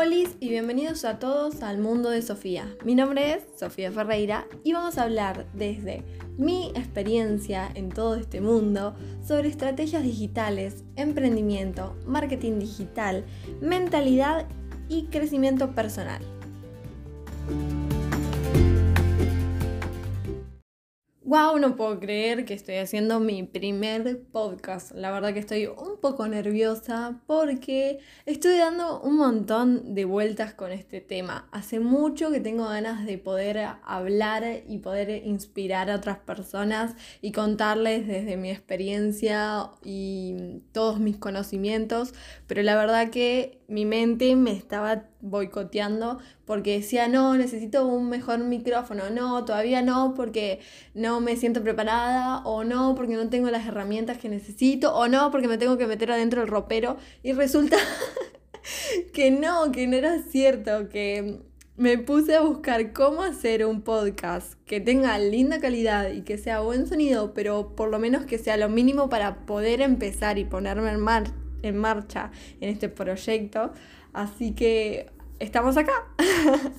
Hola y bienvenidos a todos al mundo de Sofía. Mi nombre es Sofía Ferreira y vamos a hablar desde mi experiencia en todo este mundo sobre estrategias digitales, emprendimiento, marketing digital, mentalidad y crecimiento personal. Wow, no puedo creer que estoy haciendo mi primer podcast. La verdad que estoy un poco nerviosa porque estoy dando un montón de vueltas con este tema. Hace mucho que tengo ganas de poder hablar y poder inspirar a otras personas y contarles desde mi experiencia y todos mis conocimientos, pero la verdad que mi mente me estaba boicoteando porque decía, no, necesito un mejor micrófono, no, todavía no, porque no me siento preparada, o no, porque no tengo las herramientas que necesito, o no, porque me tengo que meter adentro del ropero. Y resulta que no, que no era cierto, que me puse a buscar cómo hacer un podcast que tenga linda calidad y que sea buen sonido, pero por lo menos que sea lo mínimo para poder empezar y ponerme en, mar en marcha en este proyecto. Así que estamos acá.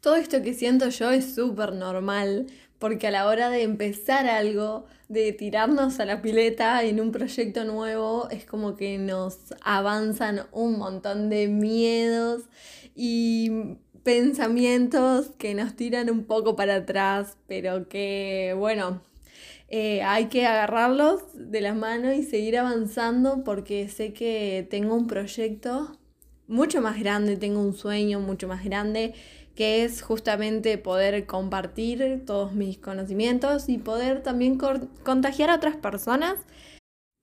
Todo esto que siento yo es súper normal, porque a la hora de empezar algo, de tirarnos a la pileta en un proyecto nuevo, es como que nos avanzan un montón de miedos y pensamientos que nos tiran un poco para atrás, pero que, bueno, eh, hay que agarrarlos de las manos y seguir avanzando porque sé que tengo un proyecto mucho más grande, tengo un sueño mucho más grande que es justamente poder compartir todos mis conocimientos y poder también contagiar a otras personas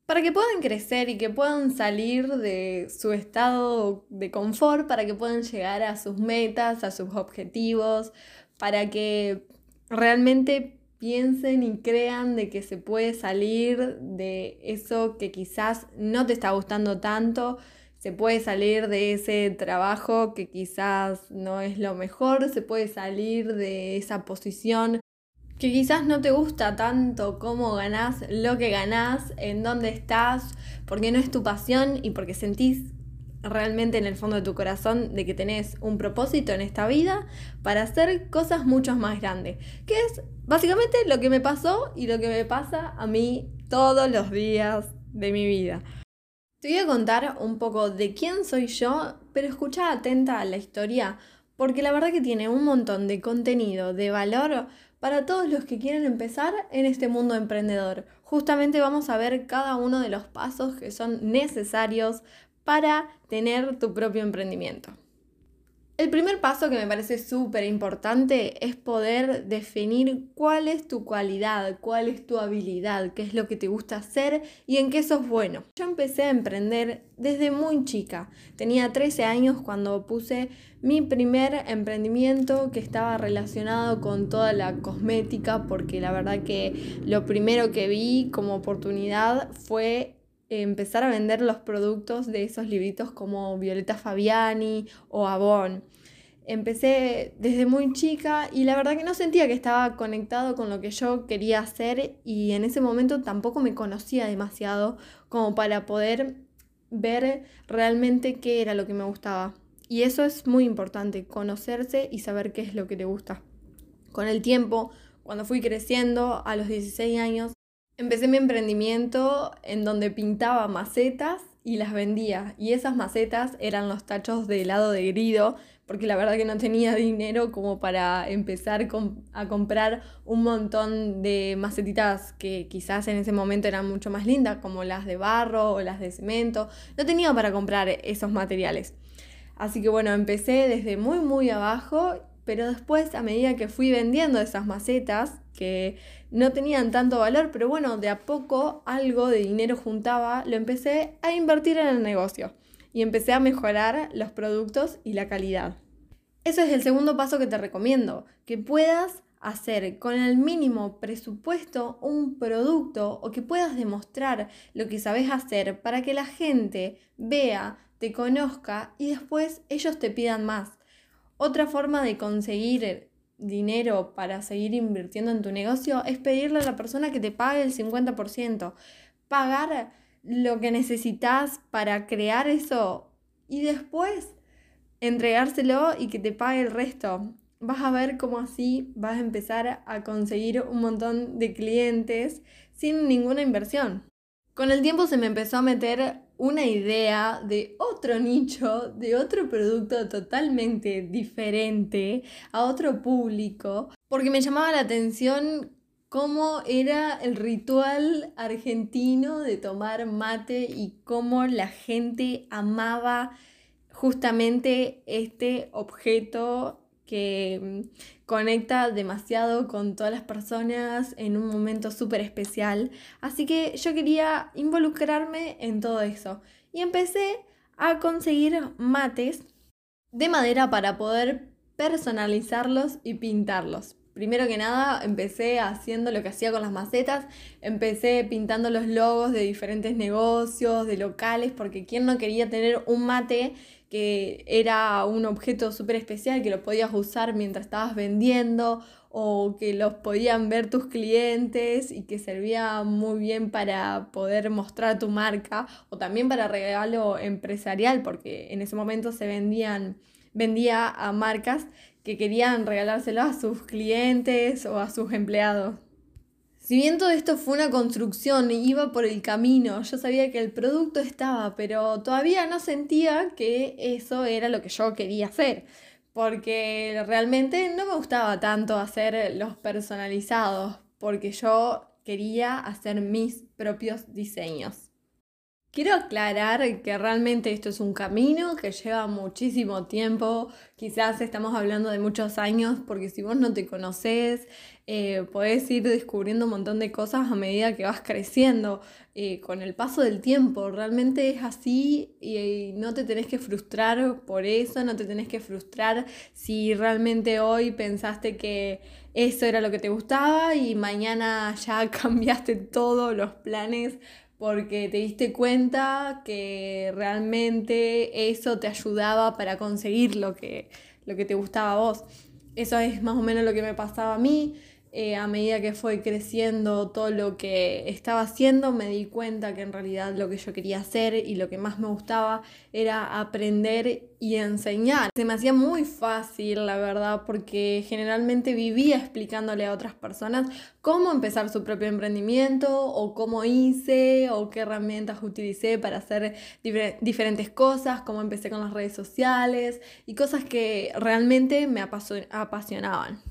para que puedan crecer y que puedan salir de su estado de confort, para que puedan llegar a sus metas, a sus objetivos, para que realmente piensen y crean de que se puede salir de eso que quizás no te está gustando tanto, se puede salir de ese trabajo que quizás no es lo mejor, se puede salir de esa posición que quizás no te gusta tanto cómo ganás lo que ganás, en dónde estás, porque no es tu pasión y porque sentís realmente en el fondo de tu corazón de que tenés un propósito en esta vida para hacer cosas mucho más grandes. Que es básicamente lo que me pasó y lo que me pasa a mí todos los días de mi vida. Te voy a contar un poco de quién soy yo, pero escucha atenta a la historia, porque la verdad que tiene un montón de contenido, de valor para todos los que quieren empezar en este mundo emprendedor. Justamente vamos a ver cada uno de los pasos que son necesarios para tener tu propio emprendimiento. El primer paso que me parece súper importante es poder definir cuál es tu cualidad, cuál es tu habilidad, qué es lo que te gusta hacer y en qué sos bueno. Yo empecé a emprender desde muy chica. Tenía 13 años cuando puse mi primer emprendimiento que estaba relacionado con toda la cosmética porque la verdad que lo primero que vi como oportunidad fue empezar a vender los productos de esos libritos como Violeta Fabiani o Avon. Empecé desde muy chica y la verdad que no sentía que estaba conectado con lo que yo quería hacer y en ese momento tampoco me conocía demasiado como para poder ver realmente qué era lo que me gustaba. Y eso es muy importante, conocerse y saber qué es lo que te gusta. Con el tiempo, cuando fui creciendo a los 16 años, Empecé mi emprendimiento en donde pintaba macetas y las vendía. Y esas macetas eran los tachos de helado de grido, porque la verdad que no tenía dinero como para empezar a comprar un montón de macetitas que quizás en ese momento eran mucho más lindas, como las de barro o las de cemento. No tenía para comprar esos materiales. Así que bueno, empecé desde muy muy abajo pero después a medida que fui vendiendo esas macetas, que no tenían tanto valor, pero bueno, de a poco algo de dinero juntaba, lo empecé a invertir en el negocio y empecé a mejorar los productos y la calidad. Ese es el segundo paso que te recomiendo, que puedas hacer con el mínimo presupuesto un producto o que puedas demostrar lo que sabes hacer para que la gente vea, te conozca y después ellos te pidan más. Otra forma de conseguir dinero para seguir invirtiendo en tu negocio es pedirle a la persona que te pague el 50%, pagar lo que necesitas para crear eso y después entregárselo y que te pague el resto. Vas a ver cómo así vas a empezar a conseguir un montón de clientes sin ninguna inversión. Con el tiempo se me empezó a meter una idea de otro nicho, de otro producto totalmente diferente, a otro público, porque me llamaba la atención cómo era el ritual argentino de tomar mate y cómo la gente amaba justamente este objeto que mm, conecta demasiado con todas las personas en un momento súper especial. Así que yo quería involucrarme en todo eso. Y empecé a conseguir mates de madera para poder personalizarlos y pintarlos. Primero que nada, empecé haciendo lo que hacía con las macetas, empecé pintando los logos de diferentes negocios, de locales, porque quién no quería tener un mate que era un objeto súper especial que lo podías usar mientras estabas vendiendo o que los podían ver tus clientes y que servía muy bien para poder mostrar tu marca o también para regalo empresarial porque en ese momento se vendían vendía a marcas que querían regalárselo a sus clientes o a sus empleados. Si bien todo esto fue una construcción y iba por el camino, yo sabía que el producto estaba, pero todavía no sentía que eso era lo que yo quería hacer, porque realmente no me gustaba tanto hacer los personalizados, porque yo quería hacer mis propios diseños. Quiero aclarar que realmente esto es un camino que lleva muchísimo tiempo, quizás estamos hablando de muchos años, porque si vos no te conoces, eh, podés ir descubriendo un montón de cosas a medida que vas creciendo, eh, con el paso del tiempo, realmente es así y, no te tenés que frustrar por eso, no te tenés que frustrar si realmente hoy pensaste que eso era lo que te gustaba y mañana ya cambiaste todos los planes porque te diste cuenta que realmente eso te ayudaba para conseguir lo que, lo que te gustaba a vos. Eso es más o menos lo que me pasaba a mí. Eh, a medida que fue creciendo todo lo que estaba haciendo, me di cuenta que en realidad lo que yo quería hacer y lo que más me gustaba era aprender y enseñar. Se me hacía muy fácil, la verdad, porque generalmente vivía explicándole a otras personas cómo empezar su propio emprendimiento o cómo hice o qué herramientas utilicé para hacer diferentes cosas, cómo empecé con las redes sociales y cosas que realmente me apasionaban.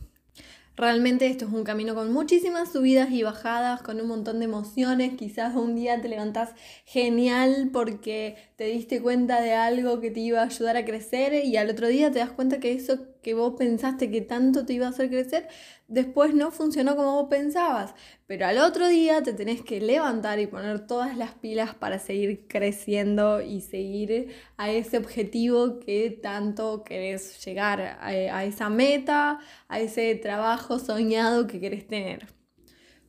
Realmente esto es un camino con muchísimas subidas y bajadas, con un montón de emociones. Quizás un día te levantás genial porque te diste cuenta de algo que te iba a ayudar a crecer y al otro día te das cuenta que eso que vos pensaste que tanto te iba a hacer crecer, después no funcionó como vos pensabas. Pero al otro día te tenés que levantar y poner todas las pilas para seguir creciendo y seguir a ese objetivo que tanto querés llegar, a, a esa meta, a ese trabajo soñado que querés tener.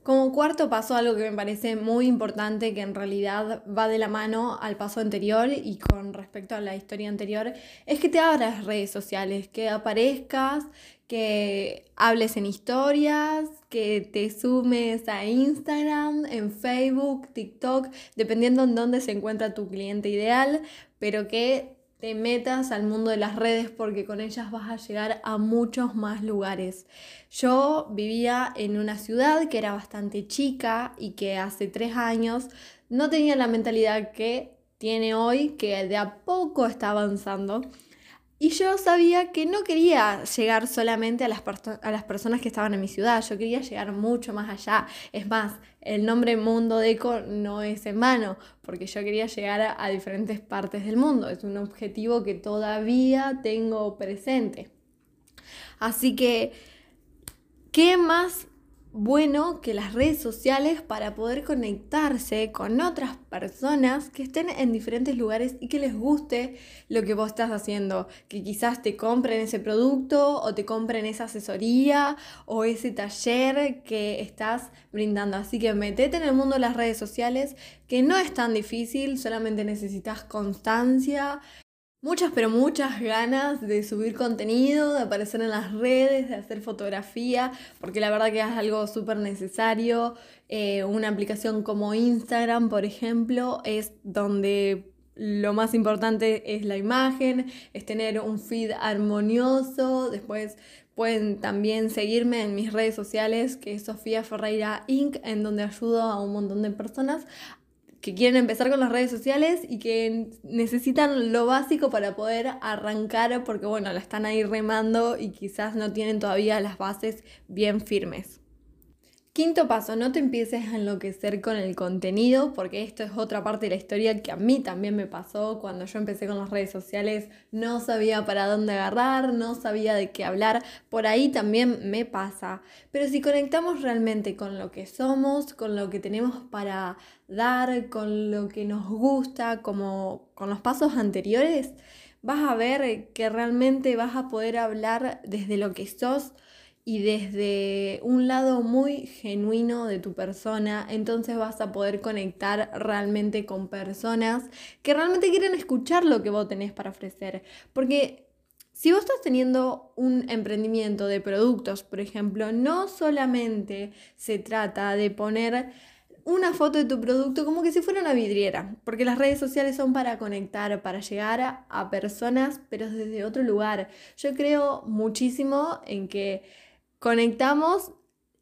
Como cuarto paso, algo que me parece muy importante, que en realidad va de la mano al paso anterior y con respecto a la historia anterior, es que te abras redes sociales, que aparezcas, que hables en historias, que te sumes a Instagram, en Facebook, TikTok, dependiendo en dónde se encuentra tu cliente ideal, pero que te metas al mundo de las redes porque con ellas vas a llegar a muchos más lugares. Yo vivía en una ciudad que era bastante chica y que hace tres años no tenía la mentalidad que tiene hoy, que de a poco está avanzando. Y yo sabía que no quería llegar solamente a las, personas que estaban en mi ciudad, yo quería llegar mucho más allá. Es más, el nombre Mundo Deco no es en vano, porque yo quería llegar a diferentes partes del mundo. Es un objetivo que todavía tengo presente. Así que, ¿qué más bueno que las redes sociales para poder conectarse con otras personas que estén en diferentes lugares y que les guste lo que vos estás haciendo, que quizás te compren ese producto o te compren esa asesoría o ese taller que estás brindando. Así que metete en el mundo de las redes sociales, que no es tan difícil, solamente necesitas constancia, Muchas, pero muchas ganas de subir contenido, de aparecer en las redes, de hacer fotografía, porque la verdad que es algo súper necesario. Eh, una aplicación como Instagram, por ejemplo, es donde lo más importante es la imagen, es tener un feed armonioso. Después pueden también seguirme en mis redes sociales, que es Sofía Ferreira Inc., en donde ayudo a un montón de personas que quieren empezar con las redes sociales y que necesitan lo básico para poder arrancar porque bueno, la están ahí remando y quizás no tienen todavía las bases bien firmes. Quinto paso, no te empieces a enloquecer con el contenido, porque esto es otra parte de la historia que a mí también me pasó cuando yo empecé con las redes sociales, no sabía para dónde agarrar, no sabía de qué hablar, por ahí también me pasa. Pero si conectamos realmente con lo que somos, con lo que tenemos para dar, con lo que nos gusta, como con los pasos anteriores, vas a ver que realmente vas a poder hablar desde lo que sos y desde un lado muy genuino de tu persona, entonces vas a poder conectar realmente con personas que realmente quieren escuchar lo que vos tenés para ofrecer. Porque si vos estás teniendo un emprendimiento de productos, por ejemplo, no solamente se trata de poner una foto de tu producto como que si fuera una vidriera, porque las redes sociales son para conectar, para llegar a, personas, pero desde otro lugar. Yo creo muchísimo en que Conectamos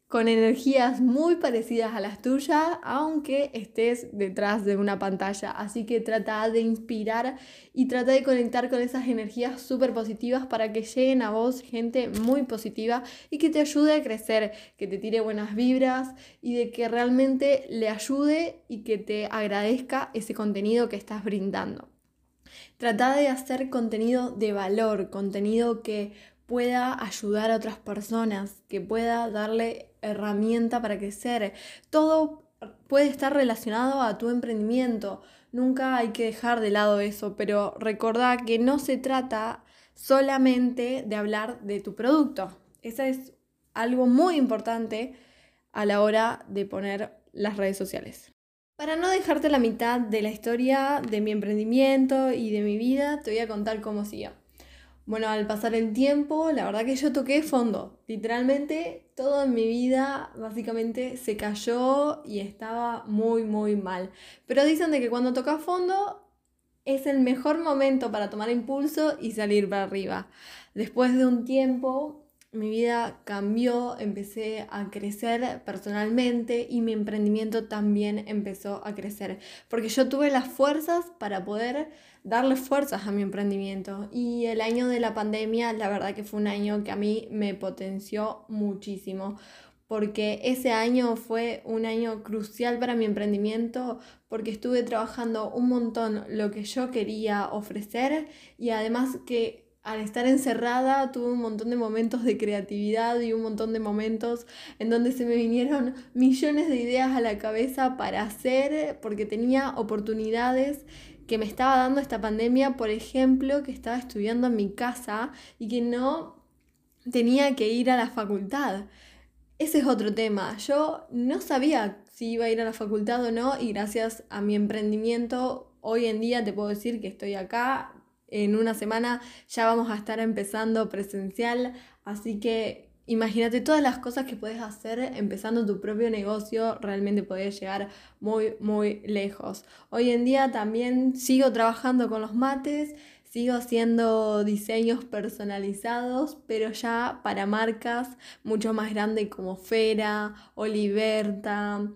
con energías muy parecidas a las tuyas, aunque estés detrás de una pantalla. Así que trata de inspirar y trata de conectar con esas energías súper positivas para que lleguen a vos gente muy positiva y que te ayude a crecer, que te tire buenas vibras y de que realmente le ayude y que te agradezca ese contenido que estás brindando. Trata de hacer contenido de valor, contenido que pueda ayudar a otras personas, que pueda darle herramienta para crecer. Todo puede estar relacionado a tu emprendimiento. Nunca hay que dejar de lado eso, pero recordá que no se trata solamente de hablar de tu producto. Eso es algo muy importante a la hora de poner las redes sociales. Para no dejarte la mitad de la historia de mi emprendimiento y de mi vida, te voy a contar cómo siguió. Bueno, al pasar el tiempo, la verdad que yo toqué fondo. Literalmente todo mi vida básicamente se cayó y estaba muy, muy mal. Pero dicen de que cuando tocas fondo es el mejor momento para tomar impulso y salir para arriba. Después de un tiempo mi vida cambió, empecé a crecer personalmente y mi emprendimiento también empezó a crecer, porque yo tuve las fuerzas para poder darle fuerzas a mi emprendimiento. Y el año de la pandemia, la verdad que fue un año que a mí me potenció muchísimo, porque ese año fue un año crucial para mi emprendimiento, porque estuve trabajando un montón lo que yo quería ofrecer y además que al estar encerrada tuve un montón de momentos de creatividad y un montón de momentos en donde se me vinieron millones de ideas a la cabeza para hacer porque tenía oportunidades que me estaba dando esta pandemia, por ejemplo, que estaba estudiando en mi casa y que no tenía que ir a la facultad. Ese es otro tema. Yo no sabía si iba a ir a la facultad o no y gracias a mi emprendimiento hoy en día te puedo decir que estoy acá en una semana ya vamos a estar empezando presencial, así que imagínate todas las cosas que puedes hacer empezando tu propio negocio, realmente podés llegar muy, muy lejos. Hoy en día también sigo trabajando con los mates, sigo haciendo diseños personalizados, pero ya para marcas mucho más grandes como Fera, Oliverta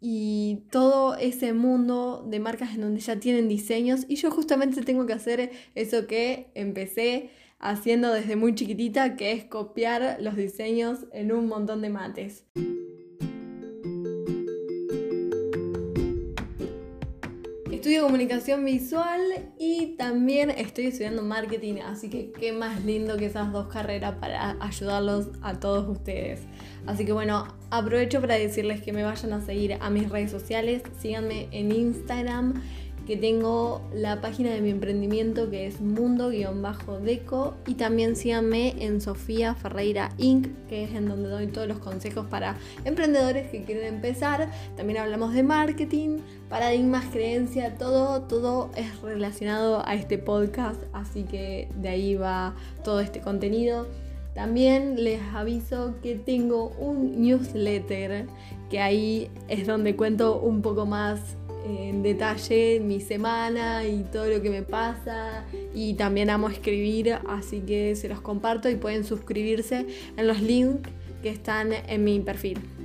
y todo ese mundo de marcas en donde ya tienen diseños y yo justamente tengo que hacer eso que empecé haciendo desde muy chiquitita, que es copiar los diseños en un montón de mates. Estudio comunicación visual y también estoy estudiando marketing, así que qué más lindo que esas dos carreras para ayudarlos a todos ustedes. Así que bueno, aprovecho para decirles que me vayan a seguir a mis redes sociales, síganme en Instagram que tengo la página de mi emprendimiento que es mundo-deco y también síganme en Sofía Ferreira Inc., que es en donde doy todos los consejos para emprendedores que quieren empezar. También hablamos de marketing, paradigmas, creencia, todo, todo es relacionado a este podcast, así que de ahí va todo este contenido. También les aviso que tengo un newsletter que ahí es donde cuento un poco más en detalle mi semana y todo lo que me pasa y también amo escribir, así que se los comparto y pueden suscribirse en los links que están en mi perfil.